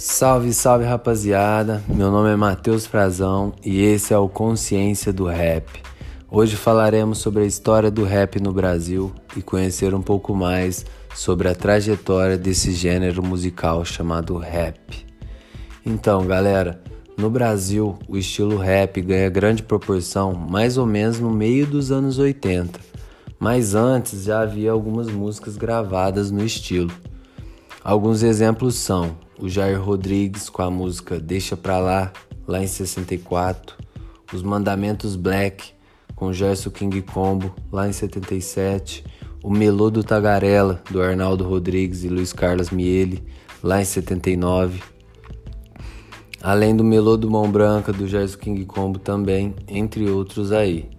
Salve, salve rapaziada! Meu nome é Matheus Frazão e esse é o Consciência do Rap. Hoje falaremos sobre a história do rap no Brasil e conhecer um pouco mais sobre a trajetória desse gênero musical chamado rap. Então, galera, no Brasil o estilo rap ganha grande proporção mais ou menos no meio dos anos 80, mas antes já havia algumas músicas gravadas no estilo. Alguns exemplos são o Jair Rodrigues com a música Deixa Pra Lá, lá em 64, Os Mandamentos Black com Gerson King Combo, lá em 77, o Melô do Tagarela, do Arnaldo Rodrigues e Luiz Carlos Miele, lá em 79, além do Melô do Mão Branca, do Gerson King Combo também, entre outros aí.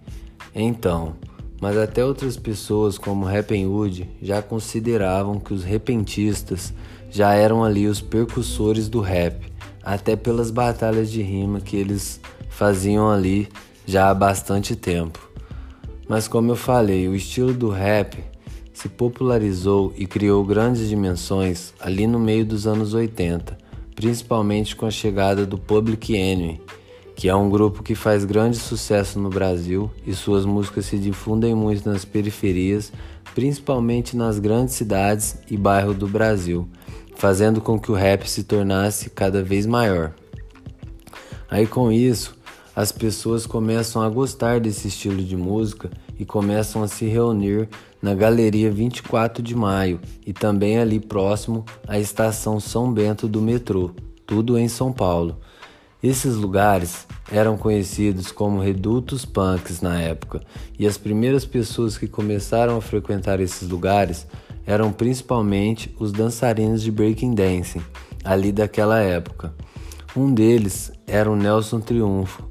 Então, mas até outras pessoas como Rappenwood já consideravam que os repentistas já eram ali os percussores do rap, até pelas batalhas de rima que eles faziam ali já há bastante tempo. Mas como eu falei, o estilo do rap se popularizou e criou grandes dimensões ali no meio dos anos 80, principalmente com a chegada do Public Enemy, que é um grupo que faz grande sucesso no Brasil e suas músicas se difundem muito nas periferias, principalmente nas grandes cidades e bairros do Brasil, fazendo com que o rap se tornasse cada vez maior. Aí com isso, as pessoas começam a gostar desse estilo de música e começam a se reunir na Galeria 24 de Maio e também ali próximo à estação São Bento do metrô, tudo em São Paulo. Esses lugares eram conhecidos como redutos punks na época, e as primeiras pessoas que começaram a frequentar esses lugares eram principalmente os dançarinos de breaking dancing ali daquela época. Um deles era o Nelson Triunfo,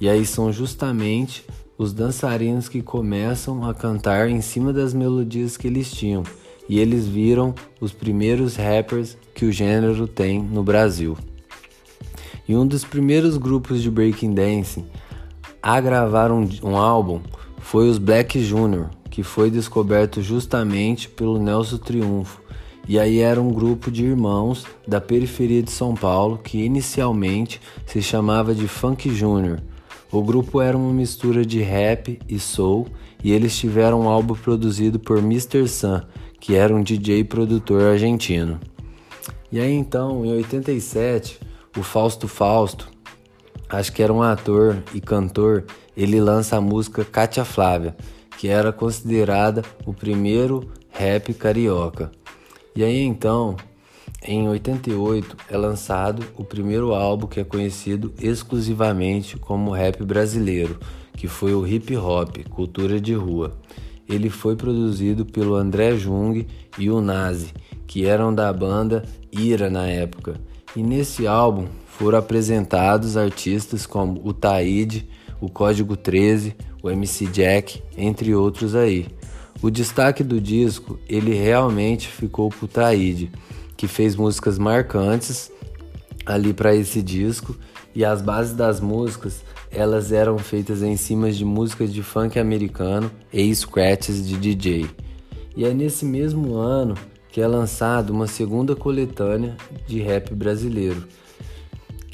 e aí são justamente os dançarinos que começam a cantar em cima das melodias que eles tinham, e eles viram os primeiros rappers que o gênero tem no Brasil. E um dos primeiros grupos de breaking dancing a gravar um, um álbum foi os Black Junior, que foi descoberto justamente pelo Nelson Triunfo. E aí era um grupo de irmãos da periferia de São Paulo que inicialmente se chamava de Funk Junior. O grupo era uma mistura de rap e soul e eles tiveram um álbum produzido por Mr. Sun, que era um DJ produtor argentino. E aí então, em 87, o Fausto Fausto, acho que era um ator e cantor, ele lança a música Cátia Flávia, que era considerada o primeiro rap carioca. E aí então, em 88 é lançado o primeiro álbum que é conhecido exclusivamente como rap brasileiro, que foi o Hip Hop, Cultura de Rua. Ele foi produzido pelo André Jung e o Nazi, que eram da banda Ira na época. E nesse álbum foram apresentados artistas como o Taíde, o Código 13, o MC Jack, entre outros aí. O destaque do disco, ele realmente ficou pro Taíde, que fez músicas marcantes ali para esse disco e as bases das músicas, elas eram feitas em cima de músicas de funk americano e scratches de DJ. E é nesse mesmo ano que é lançado uma segunda coletânea de rap brasileiro,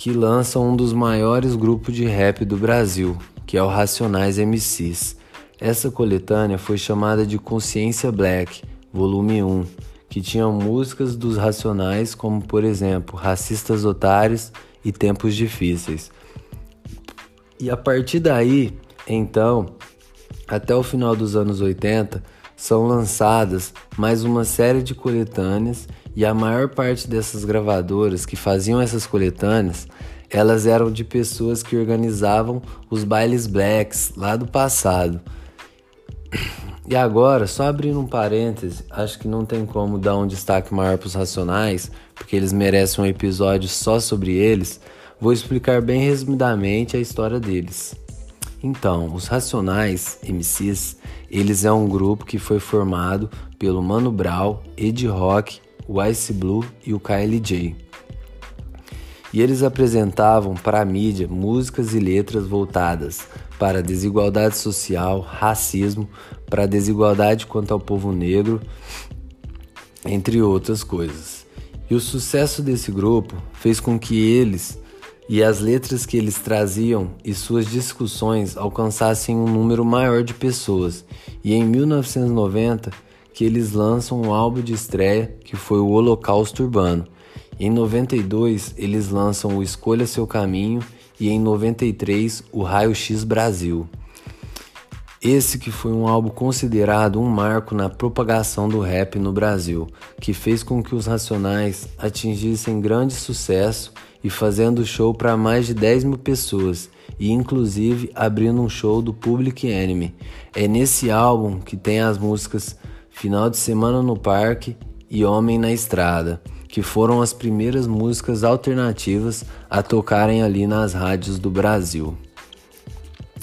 que lança um dos maiores grupos de rap do Brasil, que é o Racionais MCs. Essa coletânea foi chamada de Consciência Black, volume 1, que tinha músicas dos Racionais como, por exemplo, Racistas Otários e Tempos Difíceis. E a partir daí, então, até o final dos anos 80, são lançadas mais uma série de coletâneas e a maior parte dessas gravadoras que faziam essas coletâneas, elas eram de pessoas que organizavam os bailes blacks lá do passado. E agora, só abrindo um parêntese, acho que não tem como dar um destaque maior para os Racionais, porque eles merecem um episódio só sobre eles. Vou explicar bem resumidamente a história deles. Então, os Racionais MCs, eles é um grupo que foi formado pelo Mano Brown, Ed Rock, o Ice Blue e o KLJ. E eles apresentavam para a mídia músicas e letras voltadas para desigualdade social, racismo, para desigualdade quanto ao povo negro, entre outras coisas. E o sucesso desse grupo fez com que eles e as letras que eles traziam e suas discussões alcançassem um número maior de pessoas. E em 1990 que eles lançam um álbum de estreia que foi o Holocausto Urbano. Em 92 eles lançam o Escolha Seu Caminho e em 93 o Raio X Brasil. Esse que foi um álbum considerado um marco na propagação do rap no Brasil, que fez com que os Racionais atingissem grande sucesso e fazendo show para mais de 10 mil pessoas e inclusive abrindo um show do Public Enemy. É nesse álbum que tem as músicas Final de Semana no Parque e Homem na Estrada, que foram as primeiras músicas alternativas a tocarem ali nas rádios do Brasil.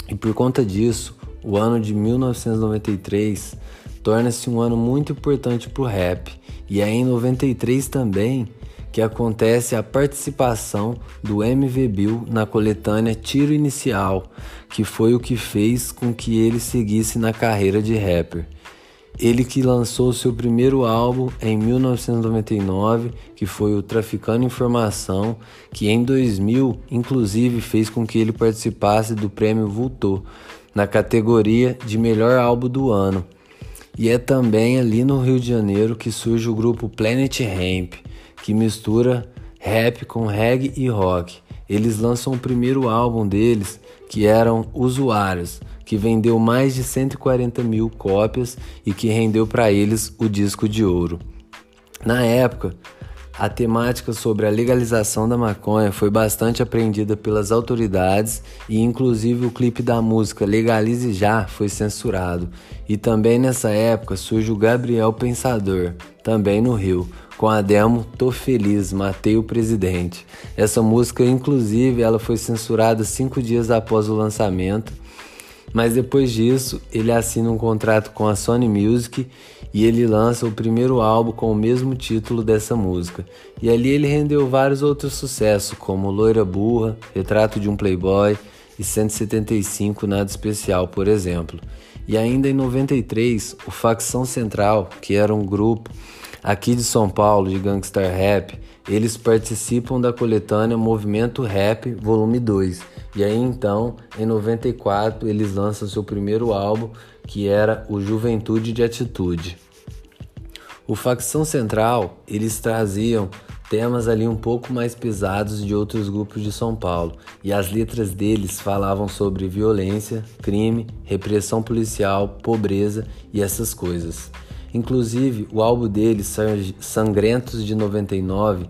E por conta disso, o ano de 1993 torna-se um ano muito importante para o rap, e é em 93 também que acontece a participação do MV Bill na coletânea Tiro Inicial, que foi o que fez com que ele seguisse na carreira de rapper. Ele que lançou seu primeiro álbum em 1999, que foi o Traficando Informação, que em 2000 inclusive fez com que ele participasse do prêmio Vultor, na categoria de melhor álbum do ano. E é também ali no Rio de Janeiro que surge o grupo Planet Ramp, que mistura rap com reggae e rock. Eles lançam o primeiro álbum deles, que eram Usuários, que vendeu mais de 140 mil cópias e que rendeu para eles o disco de ouro. Na época, a temática sobre a legalização da maconha foi bastante apreendida pelas autoridades e, inclusive, o clipe da música Legalize Já foi censurado. E também nessa época surge o Gabriel Pensador, também no Rio, com a demo Tô Feliz, Matei o Presidente. Essa música, inclusive, ela foi censurada cinco dias após o lançamento mas depois disso, ele assina um contrato com a Sony Music e ele lança o primeiro álbum com o mesmo título dessa música. E ali ele rendeu vários outros sucessos, como Loira Burra, Retrato de um Playboy e 175 Nada Especial, por exemplo. E ainda em 93, o Facção Central, que era um grupo aqui de São Paulo de gangster rap, eles participam da coletânea Movimento Rap Volume 2 e aí então, em 94, eles lançam seu primeiro álbum, que era o Juventude de Atitude. O Facção Central, eles traziam temas ali um pouco mais pesados de outros grupos de São Paulo, e as letras deles falavam sobre violência, crime, repressão policial, pobreza e essas coisas. Inclusive, o álbum deles, Sangrentos de 99,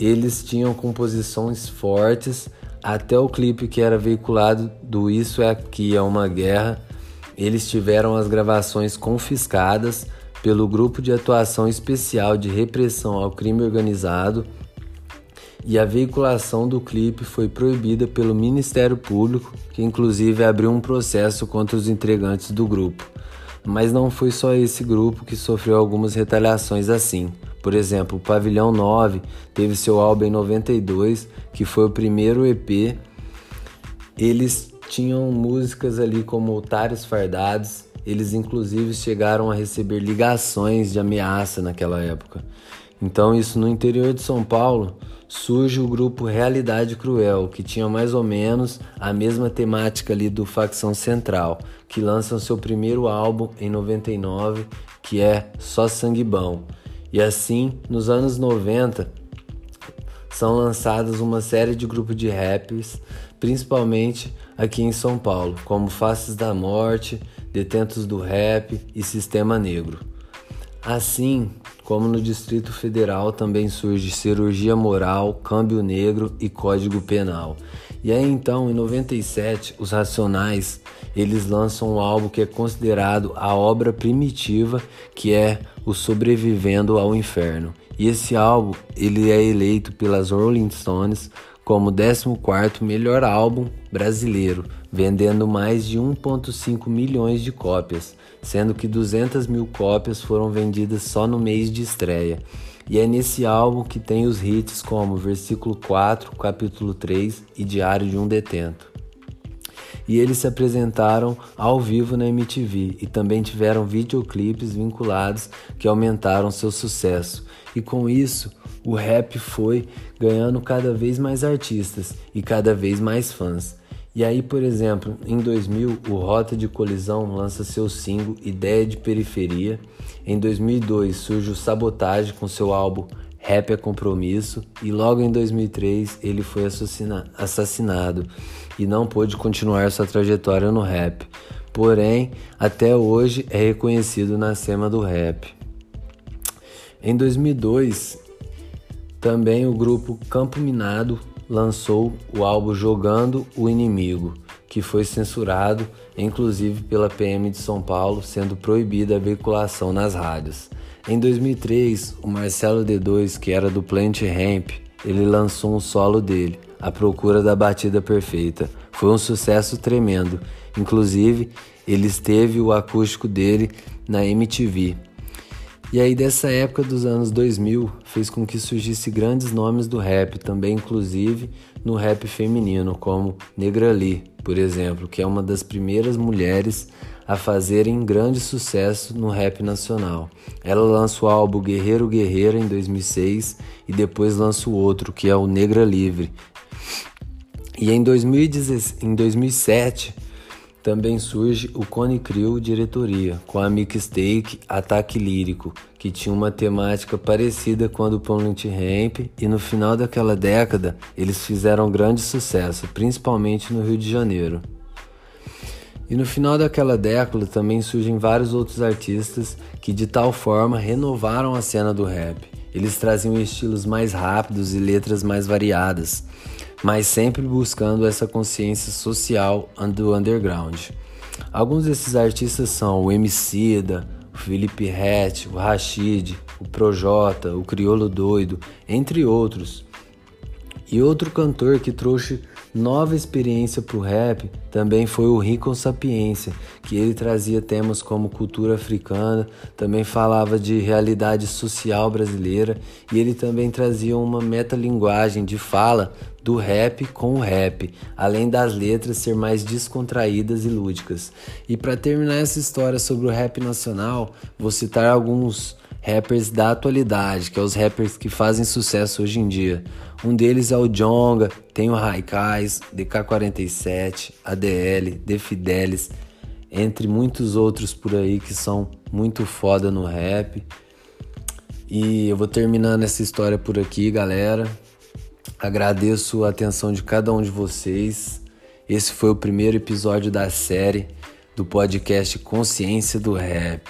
eles tinham composições fortes até o clipe que era veiculado do Isso é Aqui é uma Guerra, eles tiveram as gravações confiscadas pelo Grupo de Atuação Especial de Repressão ao Crime Organizado e a veiculação do clipe foi proibida pelo Ministério Público, que inclusive abriu um processo contra os entregantes do grupo. Mas não foi só esse grupo que sofreu algumas retaliações assim. Por exemplo, o Pavilhão 9 teve seu álbum em 92, que foi o primeiro EP. Eles tinham músicas ali como Otários Fardados. Eles inclusive chegaram a receber ligações de ameaça naquela época. Então, isso no interior de São Paulo, surge o grupo Realidade Cruel, que tinha mais ou menos a mesma temática ali do Facção Central, que lançam seu primeiro álbum em 99, que é Só Sangue Bom. E assim, nos anos 90, são lançadas uma série de grupos de raps, principalmente aqui em São Paulo, como Faces da Morte, Detentos do Rap e Sistema Negro. Assim como no Distrito Federal também surge Cirurgia Moral, Câmbio Negro e Código Penal. E aí então, em 97, os Racionais, eles lançam um álbum que é considerado a obra primitiva, que é o Sobrevivendo ao Inferno. E esse álbum, ele é eleito pelas Rolling Stones como o 14º melhor álbum brasileiro, vendendo mais de 1.5 milhões de cópias, sendo que 200 mil cópias foram vendidas só no mês de estreia. E é nesse álbum que tem os hits como Versículo 4, Capítulo 3 e Diário de um Detento. e eles se apresentaram ao vivo na MTV e também tiveram videoclipes vinculados que aumentaram seu sucesso. E com isso, o rap foi ganhando cada vez mais artistas e cada vez mais fãs. E aí, por exemplo, em 2000, o Rota de Colisão lança seu single Ideia de Periferia. Em 2002 surge o Sabotagem com seu álbum Rap é Compromisso. E logo em 2003 ele foi assassinado e não pôde continuar sua trajetória no rap. Porém, até hoje é reconhecido na cena do rap. Em 2002, também o grupo Campo Minado lançou o álbum Jogando o Inimigo, que foi censurado, inclusive pela PM de São Paulo, sendo proibida a veiculação nas rádios. Em 2003, o Marcelo D2, que era do Plant Ramp, ele lançou um solo dele, A Procura da Batida Perfeita. Foi um sucesso tremendo. Inclusive, ele esteve o acústico dele na MTV. E aí dessa época dos anos 2000 fez com que surgisse grandes nomes do rap, também inclusive no rap feminino, como Negra Lee, por exemplo, que é uma das primeiras mulheres a fazerem grande sucesso no rap nacional. Ela lança o álbum Guerreiro Guerreira em 2006 e depois lança o outro, que é o Negra Livre. E em, 2007 também surge o Cone Crew Diretoria, com a mixtape Ataque Lírico, que tinha uma temática parecida com a do Planet Ramp, e no final daquela década eles fizeram grande sucesso, principalmente no Rio de Janeiro. E no final daquela década também surgem vários outros artistas que de tal forma renovaram a cena do rap. Eles traziam estilos mais rápidos e letras mais variadas mas sempre buscando essa consciência social do underground. Alguns desses artistas são o Emicida, o Felipe Rett, o Rashid, o Projota, o Criolo Doido, entre outros. E outro cantor que trouxe nova experiência para o rap também foi o Rico Sapiência, que ele trazia temas como cultura africana, também falava de realidade social brasileira e ele também trazia uma metalinguagem de fala do rap com o rap, além das letras ser mais descontraídas e lúdicas. E para terminar essa história sobre o rap nacional, vou citar alguns rappers da atualidade, que é os rappers que fazem sucesso hoje em dia. Um deles é o Jonga, tem o Raikais, DK47, ADL, Defidelis, entre muitos outros por aí que são muito foda no rap. E eu vou terminando essa história por aqui, galera. Agradeço a atenção de cada um de vocês. Esse foi o primeiro episódio da série do podcast Consciência do Rap.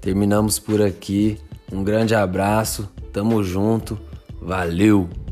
Terminamos por aqui. Um grande abraço, tamo junto, valeu!